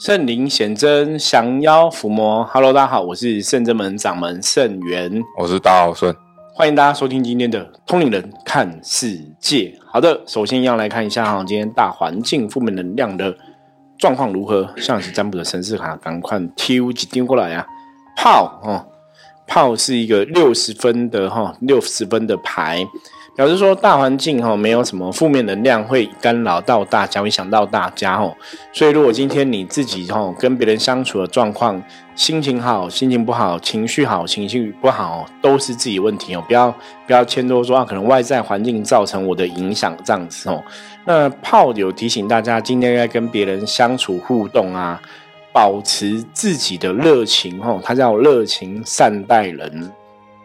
圣灵显真，降妖伏魔。Hello，大家好，我是圣真门掌门圣元，我是大奥顺，欢迎大家收听今天的通灵人看世界。好的，首先要来看一下哈，今天大环境负面能量的状况如何？像是占卜的神士卡，赶快丢几丢过来啊！炮哦，炮是一个六十分的哈，六十分的牌。表示说大环境哈没有什么负面能量会干扰到大家，会想到大家哦。所以如果今天你自己哈跟别人相处的状况，心情好，心情不好，情绪好，情绪不好，都是自己问题哦。不要不要牵多说啊，可能外在环境造成我的影响这样子哦。那炮有提醒大家，今天该跟别人相处互动啊，保持自己的热情哦。他叫热情善待人。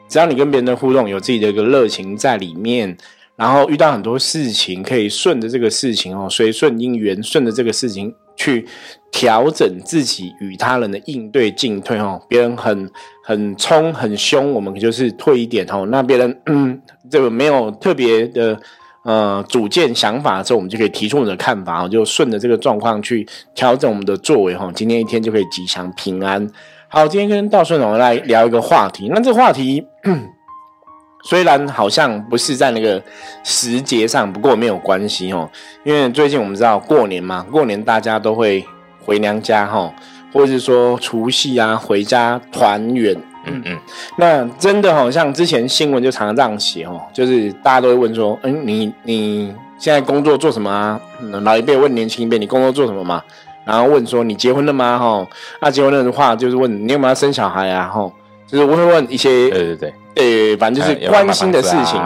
只要你跟别人的互动有自己的一个热情在里面，然后遇到很多事情，可以顺着这个事情哦，随顺因缘，顺着这个事情去调整自己与他人的应对进退哦。别人很很冲很凶，我们就是退一点哦。那别人嗯，这个没有特别的呃主见想法的时候，我们就可以提出我们的看法哦，就顺着这个状况去调整我们的作为哈。今天一天就可以吉祥平安。好，今天跟道顺总来聊一个话题。那这话题 虽然好像不是在那个时节上，不过没有关系哦。因为最近我们知道过年嘛，过年大家都会回娘家哈，或者是说除夕啊回家团圆。嗯嗯。那真的好像之前新闻就常常这样写哦，就是大家都会问说：“嗯，你你现在工作做什么啊？”老一辈问年轻一辈：“你工作做什么嘛？”然后问说你结婚了吗？哈，那结婚了的话就是问你有没有生小孩啊？哈，就是我会问一些，对对对，呃，反正就是关心的事情。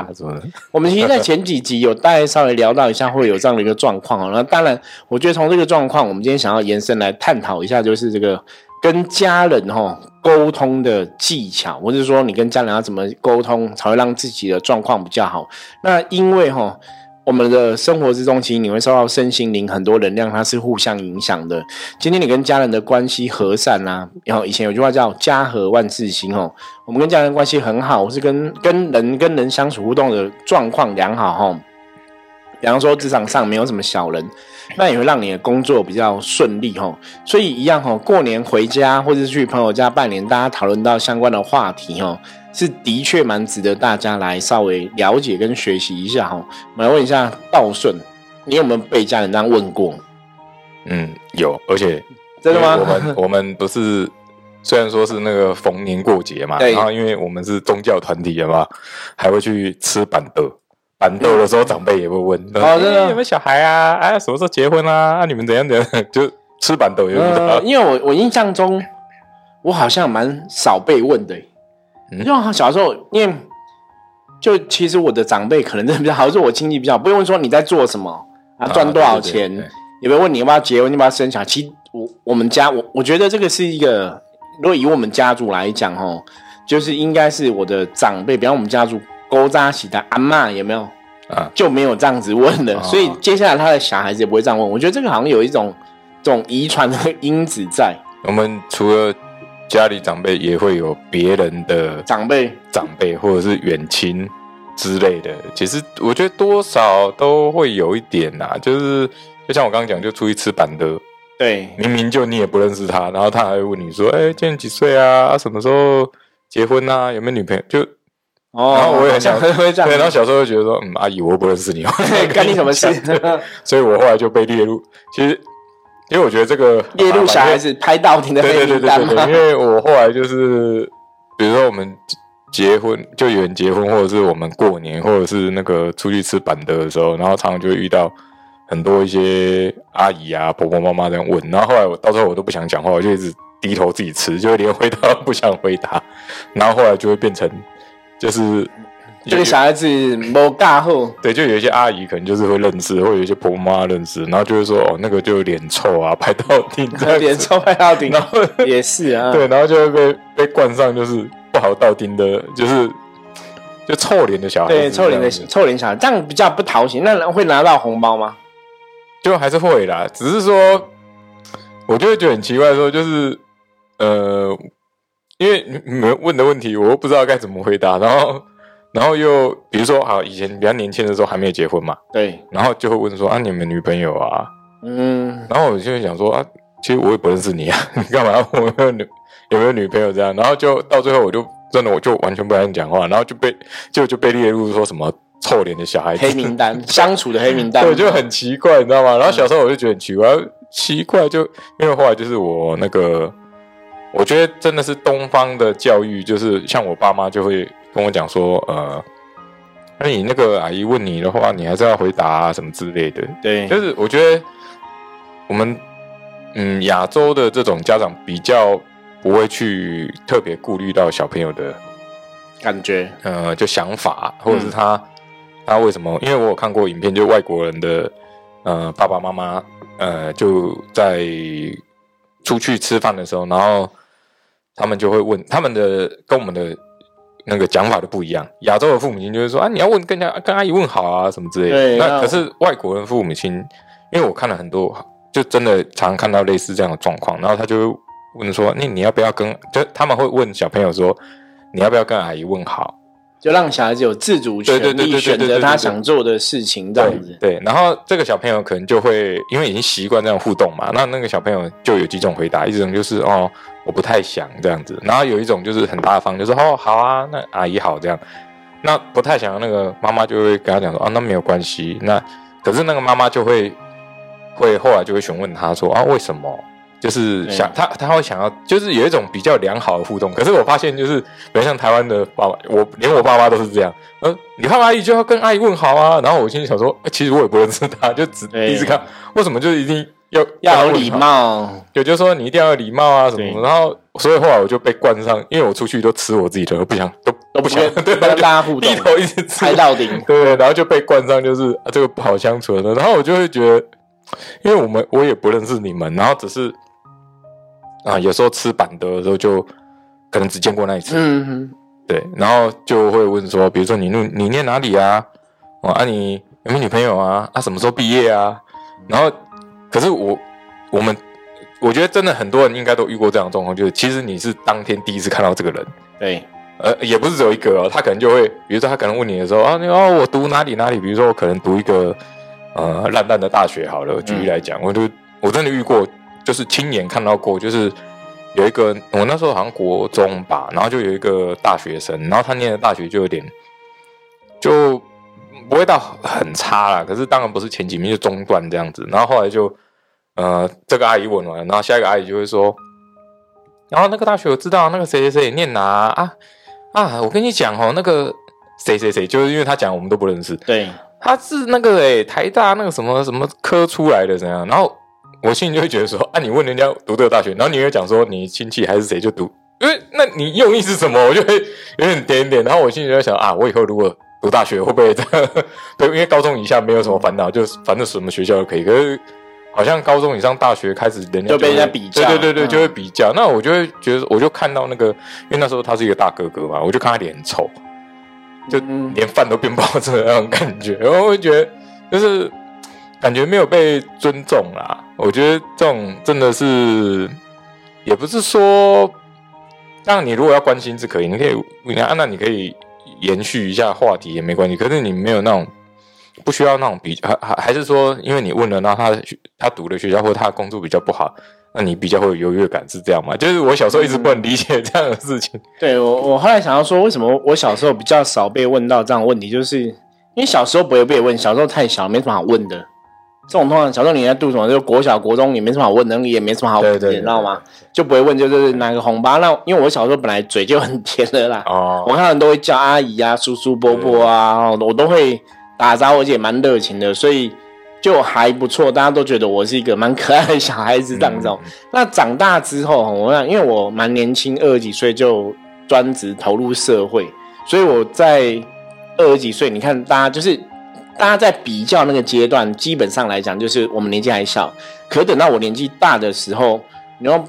我们其实，在前几集有大概稍微聊到一下，会有这样的一个状况哦。那当然，我觉得从这个状况，我们今天想要延伸来探讨一下，就是这个跟家人哈沟通的技巧，或者说你跟家人要怎么沟通，才会让自己的状况比较好。那因为哈。我们的生活之中，其实你会受到身心灵很多能量，它是互相影响的。今天你跟家人的关系和善啊，然后以前有句话叫“家和万事兴”哦，我们跟家人关系很好，或是跟跟人跟人相处互动的状况良好哈。比方说职场上没有什么小人，那也会让你的工作比较顺利哈。所以一样哈，过年回家或者是去朋友家拜年，大家讨论到相关的话题哈。是的确蛮值得大家来稍微了解跟学习一下哈。我来问一下道顺，你有没有被家人这样问过？嗯，有，而且真的吗？我们 我们不是虽然说是那个逢年过节嘛，然后因为我们是宗教团体的嘛，还会去吃板豆。板豆的时候，长辈也会问：哦，真的有没有小孩啊？哎，什么时候结婚啊？啊，你们怎样怎样？就吃板豆也遇到。因为我我印象中，我好像蛮少被问的。因为小时候，因为就其实我的长辈可能真的比较好，是我亲戚比较不用说你在做什么啊，赚多少钱，也不会问你要不要结婚，你要不要生小孩。其实我我们家我我觉得这个是一个，如果以我们家族来讲哦，就是应该是我的长辈，比方我们家族勾扎起的阿妈有没有啊，就没有这样子问的，所以接下来他的小孩子也不会这样问。我觉得这个好像有一种这种遗传的因子在。我们除了。家里长辈也会有别人的长辈、长辈或者是远亲之类的，其实我觉得多少都会有一点呐，就是就像我刚刚讲，就出去吃板的，对，明明就你也不认识他，然后他还会问你说：“哎，今年几岁啊？什么时候结婚啊？有没有女朋友？”就哦，然后我也想会这样，对，然后小时候就觉得说：“嗯，阿姨，我不认识你，干你什么事？” 所以，我后来就被列入，其实。因为我觉得这个 列入小孩子拍到你的对对对对对，因为我后来就是，比如说我们结婚就有人结婚，或者是我们过年，或者是那个出去吃板德的时候，然后常常就会遇到很多一些阿姨啊、婆婆妈妈这样问，然后后来我到时候我都不想讲话，我就一直低头自己吃，就会连回答都不想回答，然后后来就会变成就是。这个小孩子没大后，对，就有一些阿姨可能就是会认识，或有一些婆婆妈妈认识，然后就会说哦，那个就脸臭啊，拍到顶，脸臭拍到顶，然后也是啊，对，然后就会被被冠上就是不好到顶的，就是就臭脸的小孩，对，臭脸的臭脸小孩，这样比较不讨喜。那会拿到红包吗？就还是会啦，只是说，我就会觉得很奇怪，说就是呃，因为你们问的问题，我又不知道该怎么回答，然后。然后又比如说好，以前比较年轻的时候还没有结婚嘛，对，然后就会问说啊，你们女朋友啊，嗯，然后我就会想说啊，其实我也不认识你啊，你干嘛我有没有女有没有女朋友这样？然后就到最后我就真的我就完全不敢讲话，然后就被就就被列入说什么臭脸的小孩子黑名单，相处的黑名单，对，就很奇怪，你知道吗？然后小时候我就觉得很奇怪，奇怪就因为后来就是我那个，我觉得真的是东方的教育，就是像我爸妈就会跟我讲说，呃，那你那个阿姨问你的话，你还是要回答啊，什么之类的。对，就是我觉得我们嗯亚洲的这种家长比较不会去特别顾虑到小朋友的感觉，呃，就想法，或者是他、他为什么？因为我有看过影片，就外国人的呃爸爸妈妈呃就在出去吃饭的时候，然后他们就会问他们的跟我们的那个讲法都不一样。亚洲的父母亲就会说啊，你要问跟人家跟阿姨问好啊什么之类的。那可是外国人父母亲，因为我看了很多，就真的常常看到类似这样的状况，然后他就会问说，那你要不要跟？就他们会问小朋友说，你要不要跟阿姨问好？就让小孩子有自主权利，选择他想做的事情，这样子。对，然后这个小朋友可能就会因为已经习惯这样互动嘛，那那个小朋友就有几种回答，一种就是哦我不太想这样子，然后有一种就是很大方，就说哦好啊，那阿姨好这样。那不太想的那个妈妈就会跟他讲说啊那没有关系，那可是那个妈妈就会会后来就会询问他说啊为什么？就是想他他会想要，就是有一种比较良好的互动。可是我发现，就是比如像台湾的爸爸，我连我爸妈都是这样。呃，你看阿姨就要跟阿姨问好啊。然后我心里想说，呃其实我也不认识他，就只一直看，为什么就一定要要有礼？貌，对就是说你一定要有礼貌啊什么。然后所以后来我就被冠上，因为我出去都吃我自己的，我不想都都不想不对，大家互动低头一直吃到顶。对，然后就被冠上就是、啊、这个不好相处的，然后我就会觉得，因为我们我也不认识你们，然后只是啊有时候吃板德的时候就可能只见过那一次，嗯哼，对，然后就会问说，比如说你念你念哪里啊？哦啊你有没有女朋友啊？啊什么时候毕业啊？然后可是我我们我觉得真的很多人应该都遇过这样的状况，就是其实你是当天第一次看到这个人。对，呃，也不是只有一个哦，他可能就会，比如说他可能问你的时候啊，你哦，我读哪里哪里，比如说我可能读一个呃烂烂的大学好了，举例来讲，我就我真的遇过，就是亲眼看到过，就是有一个我那时候好像国中吧，然后就有一个大学生，然后他念的大学就有点就不会到很差啦，可是当然不是前几名，就中段这样子，然后后来就呃这个阿姨问完，然后下一个阿姨就会说。然后那个大学我知道，那个谁谁谁念哪啊啊！我跟你讲哦，那个谁谁谁，就是因为他讲我们都不认识，对，他是那个诶、台大那个什么什么科出来的怎样？然后我心里就会觉得说啊，你问人家读这个大学，然后你又讲说你亲戚还是谁就读，因为那你用意是什么？我就会有点点点，然后我心里就在想啊，我以后如果读大学会不会这样？对，因为高中以下没有什么烦恼，就是反正什么学校都可以，可是。好像高中以上大学开始，人家就被人家比较对对对对，嗯就会比较。那我就会觉得，我就看到那个，因为那时候他是一个大哥哥嘛，我就看他脸很臭，就嗯连饭都变不好吃的那种感觉，然后我会觉得就是感觉没有被尊重啦。我觉得这种真的是，也不是说，当然你如果要关心是可以，你可以你看，那你可以延续一下话题也没关系。可是你没有那种不需要那种比，还还还是说，因为你问了，那他他读的学校或他的工作比较不好，那你比较会有优越感，是这样吗？就是我小时候一直不能理解这样的事情。对我，我后来想要说，为什么我小时候比较少被问到这样问题，就是因为小时候不会被问，小时候太小，没什么好问的。这种通常小时候你在读什么，就国小、国中你没什么好问的，也没什么好你知道吗？就不会问，就是拿个红包。那因为我小时候本来嘴就很甜的啦，哦我看到人都会叫阿姨啊、叔叔、伯伯啊，我都会打招呼，而且蛮热情的，所以就还不错。大家都觉得我是一个蛮可爱的小孩子这样子哦。那长大之后，我想，因为我蛮年轻，二十几岁就专职投入社会，所以我在二十几岁，你看大家就是大家在比较那个阶段，基本上来讲就是我们年纪还小，可等到我年纪大的时候，你要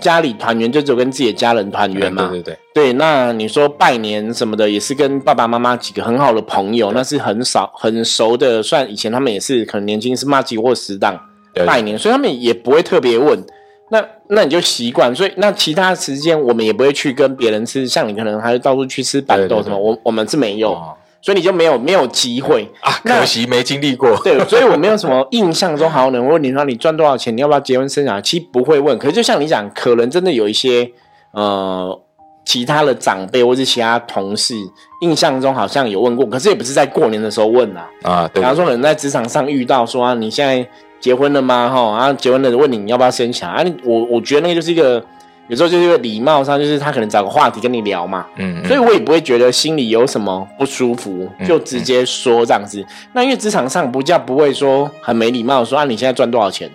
家里团圆就只有跟自己的家人团圆嘛，对对对，对，那你说拜年什么的，也是跟爸爸妈妈几个很好的朋友，那是很少很熟的。算以前他们也是可能年轻是骂几或死党拜年，所以他们也不会特别问。那那你就习惯，所以那其他时间我们也不会去跟别人吃，像你可能还会到处去吃板豆什么，对对对我我们是没有。哦所以你就没有没有机会啊，可惜没经历过。对，所以我没有什么印象中好像能问你说你赚多少钱，你要不要结婚生小孩？其实不会问，可是就像你讲，可能真的有一些呃其他的长辈或是其他同事，印象中好像有问过，可是也不是在过年的时候问啊。啊，对比方说，人在职场上遇到说啊，你现在结婚了吗？哈，啊，结婚了问你你要不要生小孩？啊，我我觉得那个就是一个有时候就是礼貌上，就是他可能找个话题跟你聊嘛。嗯，所以我也不会觉得心里有什么不舒服，就直接说这样子。那因为职场上不叫不会说很没礼貌地说啊，你现在赚多少钱？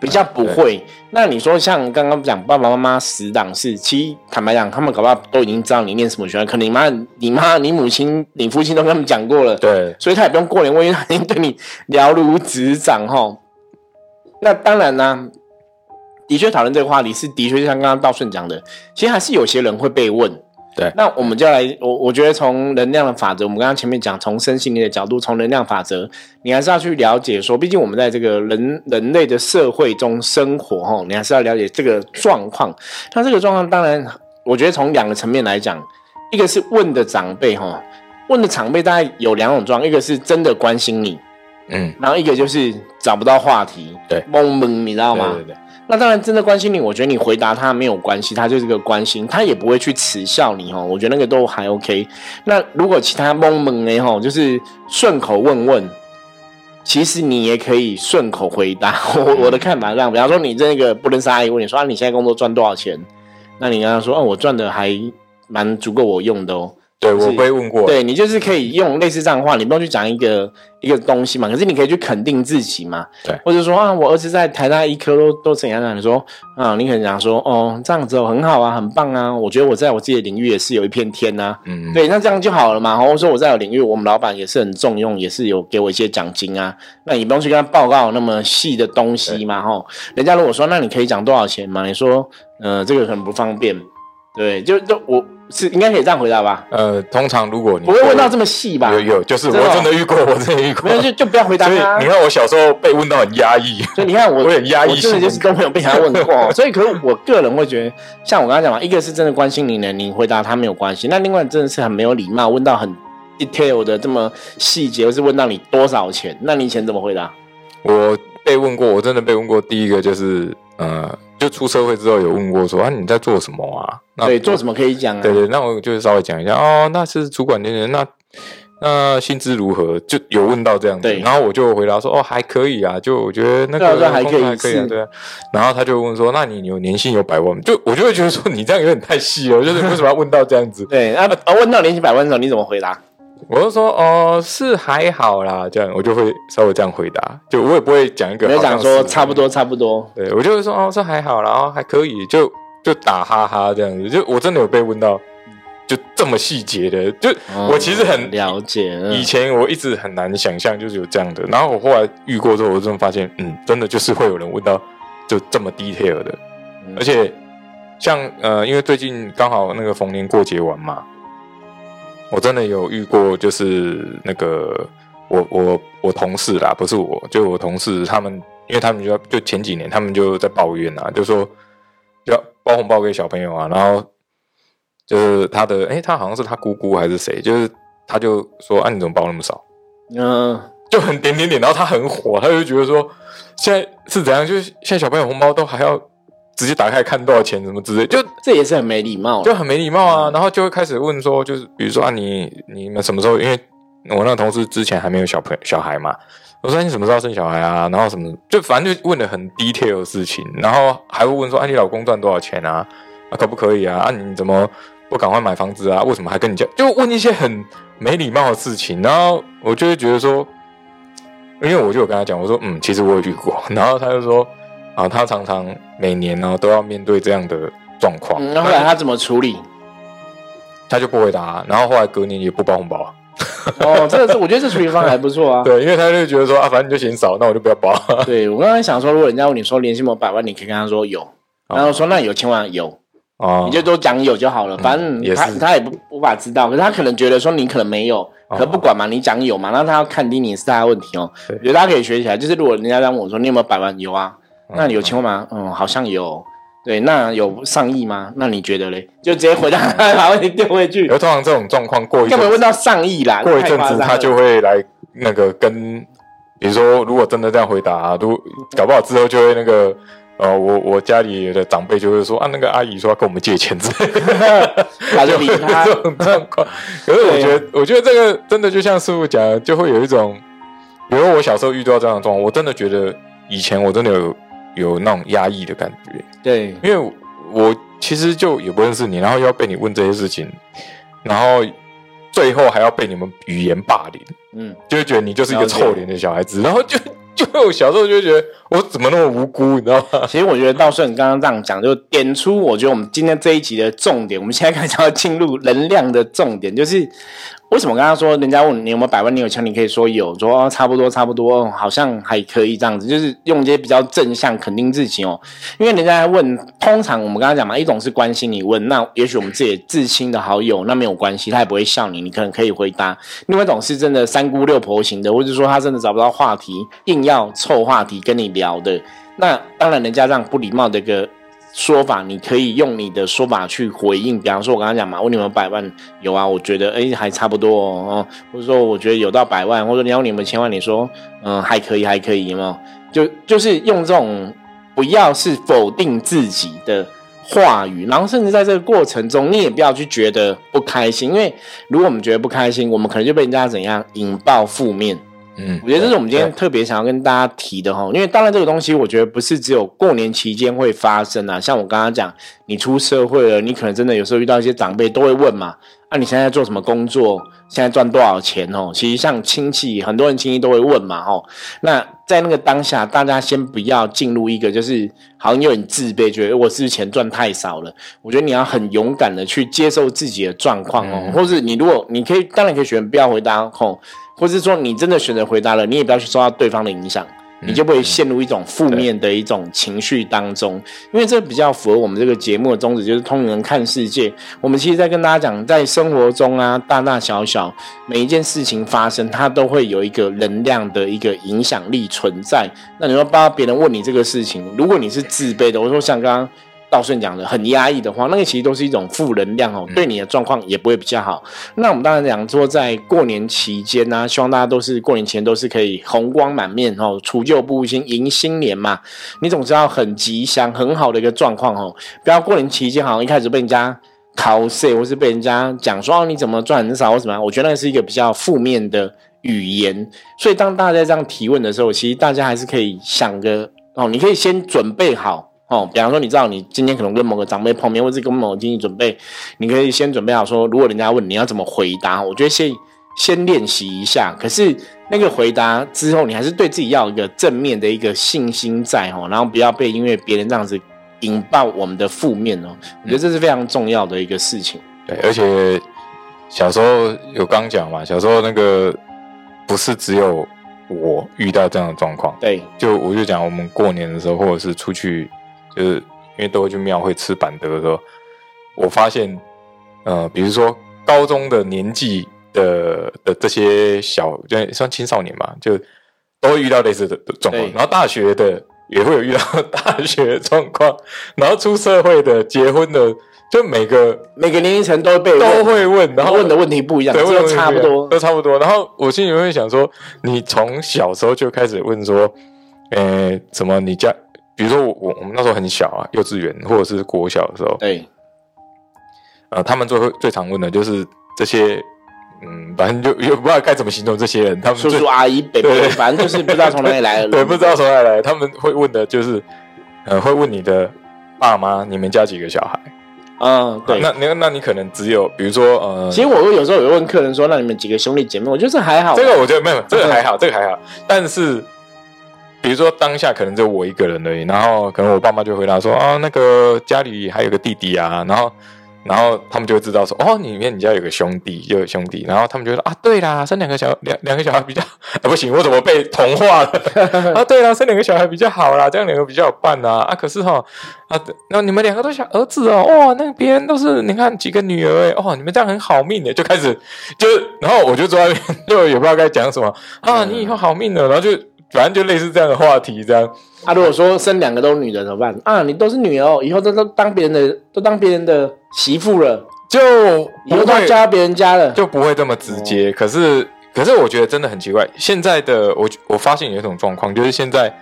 比较不会。那你说像刚刚讲爸爸妈妈死党是，其实坦白讲，他们搞不好都已经知道你念什么学校，可能你妈、你妈、你母亲、你父亲都跟他们讲过了，对，所以他也不用过年问，因为他已经对你了如指掌哈。那当然呢、的确讨论这个话题是的确就像刚刚道顺讲的，其实还是有些人会被问。对那我们就来，我我觉得从能量的法则，我们刚刚前面讲，从身心灵的角度，从能量法则，你还是要去了解说，毕竟我们在这个人人类的社会中生活哈，你还是要了解这个状况。那这个状况，当然，我觉得从两个层面来讲，一个是问的长辈哈，问的长辈大概有两种状况，一个是真的关心你，嗯，然后一个就是找不到话题，对懵懵，你知道吗？对对对，那当然，真的关心你，我觉得你回答他没有关系，他就是个关心，他也不会去耻笑你哦。我觉得那个都还 OK。那如果其他懵懵的吼，就是顺口问问，其实你也可以顺口回答。我 我的看法是这样，比方说你这个不认识阿姨问你说啊，你现在工作赚多少钱？那你跟他说哦，我赚的还蛮足够我用的哦。对是我被问过，对你就是可以用类似这样的话，你不用去讲一个一个东西嘛，可是你可以去肯定自己嘛，对或者说啊，我儿子在台大医科都都怎样怎样，你说啊，你可能讲说哦，这样子哦，很好啊，很棒啊，我觉得我在我自己的领域也是有一片天呐、嗯，对，那这样就好了嘛。或者说我在我领域，我们老板也是很重用，也是有给我一些奖金啊。那你不用去跟他报告那么细的东西嘛，吼。人家如果说，那你可以讲多少钱嘛？你说，呃，这个很不方便，对，就就我是应该可以这样回答吧？呃，通常如果你不会问到这么细吧？有有，就是我真的遇过，我真的遇过没，有就就不要回答所以你。看我小时候被问到很压抑，所以你看我，我很压抑我真的就是都没有被他问过哦。所以，可是我个人会觉得，像我刚才讲嘛，一个是真的关心你呢，你回答他没有关系；那另外真的是很没有礼貌，问到很 detail 的这么细节，或是问到你多少钱，那你以前怎么回答？我被问过，我真的被问过。第一个就是呃，就出社会之后有问过说啊你在做什么啊？那对，做什么可以讲啊？对对，那我就稍微讲一下哦，那是主管人员，那那薪资如何？就有问到这样子对，然后我就回答说哦还可以啊，就我觉得那个还可以可以啊，对啊。然后他就问说，那你有年薪有百万？就我就会觉得说你这样有点太细了，就是为什么要问到这样子？对，那啊问到年薪百万的时候，你怎么回答？我就说哦是还好啦，这样我就会稍微这样回答，就我也不会讲一个你就讲说差不多，差不多。对我就会说哦，这还好啦，然后还可以，就就打哈哈这样子。就我真的有被问到，就这么细节的，就、我其实很哦了解，嗯以前我一直很难想象，就是有这样的。然后我后来遇过之后，我真的发现，嗯，真的就是会有人问到就这么 detail 的，嗯而且像呃，因为最近刚好那个逢年过节完嘛，我真的有遇过，就是那个我我我同事啦，不是我，就我同事他们，因为他们就就前几年他们就在抱怨啊，就说要包红包给小朋友啊，然后就是他的，诶，他好像是他姑姑还是谁，就是他就说啊，你怎么包那么少？嗯，就很点点点，然后他很火，他就觉得说现在是怎样，就是现在小朋友红包都还要直接打开看多少钱什么之类，就这也是很没礼貌。就很没礼貌啊。然后就会开始问说，就是比如说啊，你你们什么时候？因为我那个同事之前还没有小朋友小孩嘛，我说你什么时候生小孩啊？然后什么，就反正就问的很 detail 的事情，然后还会问说，啊，你老公赚多少钱啊？啊，可不可以啊？啊，你怎么不赶快买房子啊？为什么还跟你讲？就问一些很没礼貌的事情，然后我就会觉得说，因为我就有跟他讲，我说嗯，其实我有遇过，然后他就说啊，他常常每年呢都要面对这样的状况，嗯，那后来他怎么处理？他就不回答，然后后来隔年也不包红包。啊。哦，这个是我觉得这处理方法还不错啊。对，因为他就觉得说啊，反正你就嫌少，那我就不要包。对我刚刚想说，如果人家问你说年薪有百万，你可以跟他说有，然后说那有千万有，哦你就都讲有就好了，反正他他也不无法知道，可是他可能觉得说你可能没有，哦可不管嘛，你讲有嘛，那他要看低你也是他的问题哦。对。我觉得大家可以学起来，就是如果人家在问我说你有没有百万，有啊，嗯那你有千万吗？嗯，好像有。对，那有上亿吗？那你觉得嘞？就直接回答，把问题丢回去。而通常这种状况过一根本问到上亿啦，过一阵子他就会来那个跟，比如说如果真的这样回答、如搞不好之后就会那个。呃，我我家里的长辈就会说啊，那个阿姨说要跟我们借钱之类的，他就理他这种状况。可是我觉得，我觉得这个真的就像师傅讲的，就会有一种，比如我小时候遇到这样的状况，我真的觉得以前我真的有有那种压抑的感觉，对因为我其实就也不认识你，然后又要被你问这些事情，然后最后还要被你们语言霸凌，嗯，就会觉得你就是一个臭脸的小孩子，然后就就我小时候就会觉得我怎么那么无辜，你知道吗？其实我觉得道顺刚刚这样讲，就点出我觉得我们今天这一集的重点。我们现在开始要进入能量的重点，就是为什么刚刚说人家问你有没有百万，你有钱，你可以说有，说、差不多差不多，好像还可以这样子，就是用一些比较正向肯定自己哦。因为人家问，通常我们刚刚讲嘛，一种是关心你问，那也许我们自己至亲的好友，那没有关系，他也不会笑你，你可能可以回答。另外一种是真的三姑六婆型的，或者说他真的找不到话题，硬要凑话题跟你聊的。那当然，人家这样不礼貌的一个说法，你可以用你的说法去回应。比方说，我刚刚讲嘛，问你们百万有啊，我觉得哎还差不多哦，或者说我觉得有到百万，或者你要你们千万，你说嗯还可以还可以，有没有？就就是用这种不要是否定自己的话语，然后甚至在这个过程中，你也不要去觉得不开心，因为如果我们觉得不开心，我们可能就被人家怎样引爆负面。嗯，我觉得这是我们今天特别想要跟大家提的哈，因为当然这个东西，我觉得不是只有过年期间会发生啊。像我刚刚讲，你出社会了，你可能真的有时候遇到一些长辈都会问嘛，啊，你现在做什么工作？现在赚多少钱？哦，其实像亲戚，很多人亲戚都会问嘛，吼。那在那个当下，大家先不要进入一个就是好像有点自卑，觉得我是不是钱赚太少了。我觉得你要很勇敢的去接受自己的状况哦，或是你如果你可以，当然可以选不要回答吼。或是说你真的选择回答了，你也不要去受到对方的影响，你就不会陷入一种负面的一种情绪当中，因为这比较符合我们这个节目的宗旨，就是通灵人看世界。我们其实在跟大家讲，在生活中啊，大大小小每一件事情发生，它都会有一个能量的一个影响力存在。那你说，包括别人问你这个事情，如果你是自卑的，我说像刚刚。道顺讲的很压抑的话，那个其实都是一种负能量哦，对你的状况也不会比较好。那我们当然讲说，在过年期间呢、希望大家都是过年前都是可以红光满面哦，除旧布新迎新年嘛。你总是要很吉祥、很好的一个状况哦，不要过年期间好像一开始被人家 cos 或是被人家讲说哦你怎么赚很少或什么样，我觉得那是一个比较负面的语言。所以当大家在这样提问的时候，其实大家还是可以想个哦，你可以先准备好。哦，比方说，你知道你今天可能跟某个长辈碰面，或者跟某个经济准备，你可以先准备好说，如果人家问你要怎么回答，我觉得先先练习一下。可是那个回答之后，你还是对自己要有一个正面的一个信心在哦，然后不要被因为别人这样子引爆我们的负面哦。我觉得这是非常重要的一个事情。对，而且小时候有刚讲嘛，小时候那个不是只有我遇到这样的状况，对，就我就讲我们过年的时候，或者是出去，就是因为都会去庙会吃板德的时候，我发现，呃，比如说高中的年纪的的这些小，就算青少年嘛，就都会遇到类似的状况，然后大学的也会有遇到 大学状况，然后出社会的、结婚的，就每个每个年龄层都会被都会问，然后问的问题不一样，对，都差不多都。差不多。然后我心里会想说，你从小时候就开始问说，呃，怎么你家，比如说我我我们那时候很小啊，幼稚园或者是国小的时候，对呃，他们最会最常问的就是这些，嗯，反正就也不知道该怎么形容这些人，他们最叔叔阿姨、伯伯，反正就是不知道从哪里来的。对，不知道从哪里来，他们会问的就是，呃，会问你的爸妈，你们家几个小孩？嗯，对。那那那你可能只有，比如说，呃，其实我有时候有问客人说：“那你们几个兄弟姐妹？”我觉得这还好。这个我觉得没有，这个还好，这个还好。但是，比如说当下可能只有我一个人而已，然后可能我爸妈就回答说：“啊，那个家里还有个弟弟啊。”然后，然后他们就会知道说：“哦，里面你家有个兄弟，有兄弟。”然后他们就说：“啊，对啦，生两个小两两个小孩比较……啊，不行，我怎么被同化了？啊，对啦，生两个小孩比较好啦，这样两个比较有伴呐。啊，可是哈啊，那你们两个都小儿子哦，哇，那别人都是你看几个女儿哎，哦，你们这样很好命的，就开始就，然后我就坐在那边，就也不知道该讲什么啊，你以后好命了，然后就反正就类似这样的话题，这样啊，如果说生两个都是女的怎么办？啊，你都是女儿哦，以后都都当别人的，都当别人的媳妇了，就以后不都要嫁到别人家了。就不会这么直接。可是，可是我觉得真的很奇怪，现在的我我发现有一种状况，就是现在，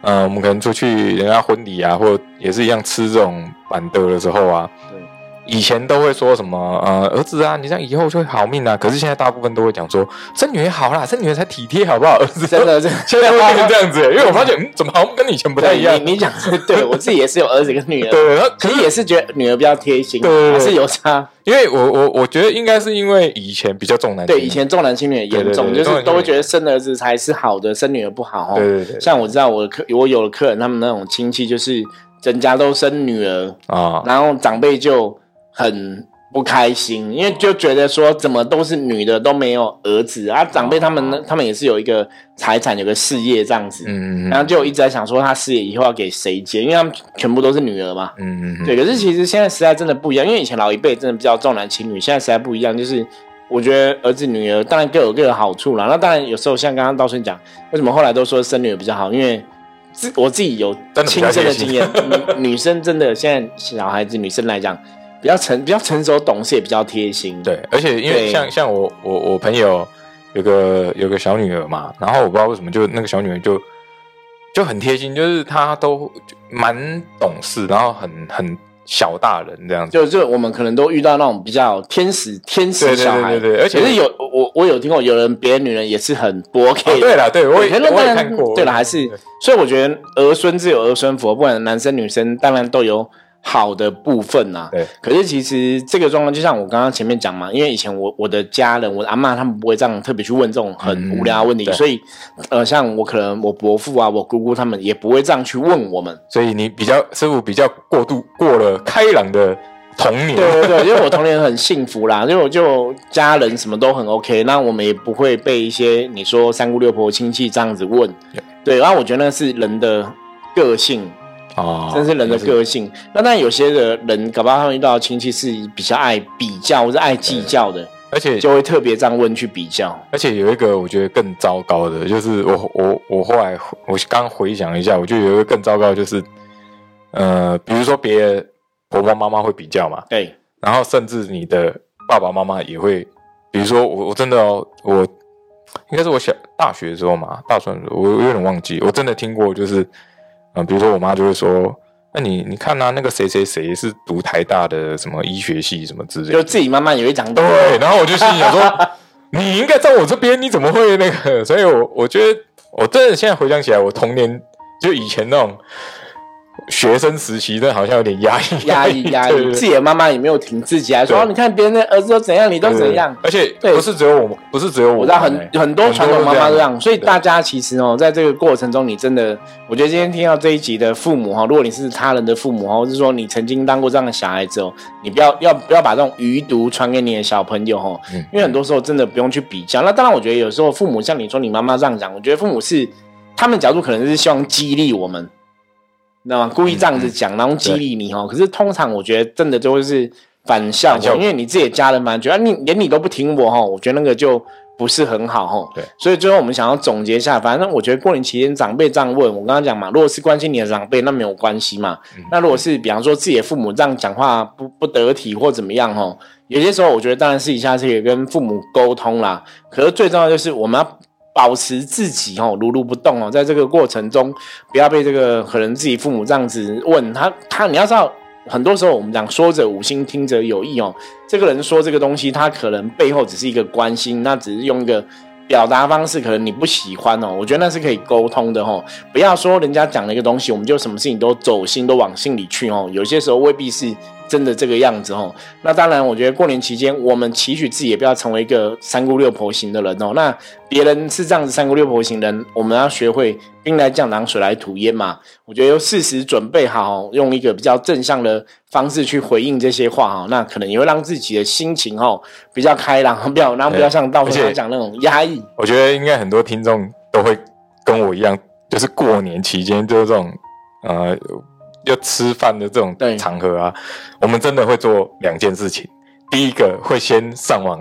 呃，我们可能出去人家婚礼啊，或也是一样吃这种板凳的时候啊，对以前都会说什么呃儿子啊，你这样以后就会好命啊。可是现在大部分都会讲说生女儿好啦，生女儿才体贴，好不好？儿子真的，现在会变成这样子，因为我发现嗯，怎么好像跟以前不太一样。你你讲的对，我自己也是有儿子跟女儿，对，然后可是也是觉得女儿比较贴心，对对对还是有差。因为我我我觉得应该是因为以前比较重男轻对，以前重男轻女很严重，对对对就是都会觉得生儿子才是好的，生女儿不好哦。对对对像我知道我的客，我有的客人，他们那种亲戚就是人家都生女儿，啊，然后长辈就很不开心，因为就觉得说怎么都是女的都没有儿子啊。长辈他们呢，他们也是有一个财产，有个事业这样子，嗯然后就一直在想说他事业以后要给谁接，因为他们全部都是女儿嘛。嗯嗯，对，可是其实现在时代真的不一样，因为以前老一辈真的比较重男轻女，现在时代不一样，就是我觉得儿子女儿当然各有各的好处啦。那当然有时候像刚刚道顺讲，为什么后来都说生女儿比较好？因为自我自己有亲身的经验，女女生真的现在小孩子女生来讲比较成比较成熟懂事，也比较贴心。对，而且因为像像我我我朋友有个有个小女儿嘛，然后我不知道为什么就那个小女儿就就很贴心，就是她都就蛮懂事，然后很很小大人这样子。就就我们可能都遇到那种比较天使天使小孩，对对对而且是有我我有听过有人别的女人也是很不 OK 的。哦对了，对我也可是我也看过。对了，还是所以我觉得儿孙自有儿孙福，不管男生女生，当然都有好的部分呐、对可是其实这个状况，就像我刚刚前面讲嘛，因为以前我我的家人，我的阿妈他们不会这样特别去问这种很嗯无聊的问题，对所以呃，像我可能我伯父啊、我姑姑他们也不会这样去问我们。所以你比较师傅比较过度过了开朗的童年。对对对，因为我童年很幸福啦，因为我就家人什么都很 OK，那我们也不会被一些你说三姑六婆亲戚这样子问。对，然后我觉得那是人的个性，哦，真是人的个性。那但有些的人，搞不好他们遇到的亲戚是比较爱比较或者爱计较的，而且就会特别这样问去比较。而且有一个我觉得更糟糕的，就是我我我后来我刚回想一下，我觉得有一个更糟糕，就是呃，比如说别人婆婆妈妈会比较嘛，对，然后甚至你的爸爸妈妈也会，比如说我我真的哦，我应该是我小大学的时候嘛，大专的时候我我有点忘记，我真的听过，就是嗯、呃比如说我妈就会说，那你你看啊，那个谁谁谁是读台大的什么医学系什么之类的就，自己慢慢也会讲对，然后我就心里想说，你应该在我这边，你怎么会那个？所以我我觉得，我真的现在回想起来，我童年就以前那种学生时期，真的好像有点压抑，压抑压抑，自己的妈妈也没有挺自己，还说哦你看别人的儿子都怎样，你都怎样。而且对。不是只有我们，不是只有我们我知道很欸很多传统妈妈都这样，所以大家其实哦，在这个过程中，你真的，我觉得今天听到这一集的父母哈，如果你是他人的父母哈，或者是说你曾经当过这样的小孩子哦，你不要要不要把这种余毒传给你的小朋友哦，嗯因为很多时候真的不用去比较。那当然，我觉得有时候父母像你说你妈妈这样讲，我觉得父母是他们角度可能是希望激励我们，你知道吗？故意这样子讲，然后激励你哦。可是通常我觉得真的就会是反效果，因为你自己的家人反而觉得啊你连你都不听我哈，我觉得那个就不是很好哈。对，所以最后我们想要总结一下，反正我觉得过年期间长辈这样问，我刚刚讲嘛，如果是关心你的长辈，那没有关系嘛。嗯那如果是比方说自己的父母这样讲话不不得体或怎么样哈，有些时候我觉得当然是一下是可以跟父母沟通啦。可是最重要就是我们要保持自己哦如如不动哦，在这个过程中不要被这个可能自己父母这样子问他他，你要知道。很多时候我们讲说者无心，听者有意哦。这个人说这个东西，他可能背后只是一个关心，那只是用一个表达方式，可能你不喜欢哦。我觉得那是可以沟通的哦。不要说人家讲了一个东西，我们就什么事情都走心，都往心里去哦。有些时候未必是真的这个样子哦。那当然，我觉得过年期间，我们期许自己也不要成为一个三姑六婆型的人哦。那别人是这样子三姑六婆型人，我们要学会兵来将挡，水来土掩嘛。我觉得要适时准备好，用一个比较正向的方式去回应这些话哈，那可能也会让自己的心情哦比较开朗，不要然后不要像到时候讲那种压抑。我觉得应该很多听众都会跟我一样，就是过年期间就是这种呃要吃饭的这种对场合啊，我们真的会做两件事情。第一个会先上网，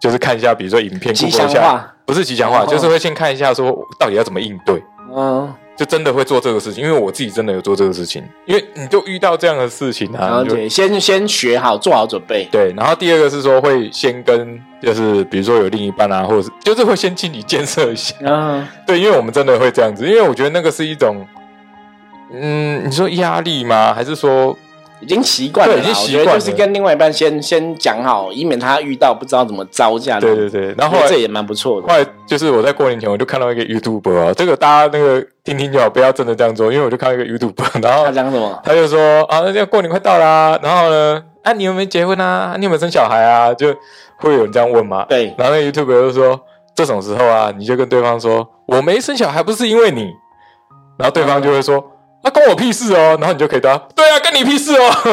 就是看一下，比如说影片吉祥话，不是吉祥话，哦就是会先看一下说到底要怎么应对，嗯，就真的会做这个事情。因为我自己真的有做这个事情，因为你就遇到这样的事情啊，对，先先学好，做好准备。对。然后第二个是说会先跟就是比如说有另一半啊，或者是就是会先心理建设一下，嗯，对，因为我们真的会这样子，因为我觉得那个是一种，嗯，你说压力吗？还是说已经习惯了，对已经习惯了就是跟另外一半先先讲好，以免他遇到不知道怎么招架。对对对？然后这也蛮不错的。后来就是我在过年前我就看到一个 YouTube 啊，这个大家那个听听就好，不要真的这样做，因为我就看到一个 YouTube，然后他讲什么？他就说啊，那要过年快到啦，然后呢，啊你有没有结婚啊？你有没有生小孩啊？就会有人这样问嘛。对，然后那个 YouTube 就说，这种时候啊，你就跟对方说，我没生小孩不是因为你，然后对方就会说。那、关我屁事哦，然后你就可以答，对啊，跟你屁事哦。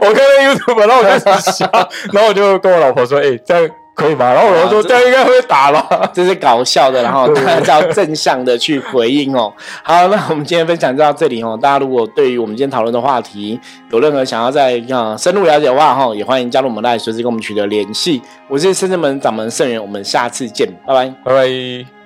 我看到 YouTube，然后我开始笑，然后我就跟我老婆说，哎、这样可以吗？然后我老婆说，啊这样应该会打吧。这是搞笑的，然后大家要正向的去回应哦。好，那我们今天分享就到这里哦。大家如果对于我们今天讨论的话题有任何想要再啊深入了解的话哈，也欢迎加入我们来随时跟我们取得联系。我是深圳门掌门盛元，我们下次见，拜拜。拜拜。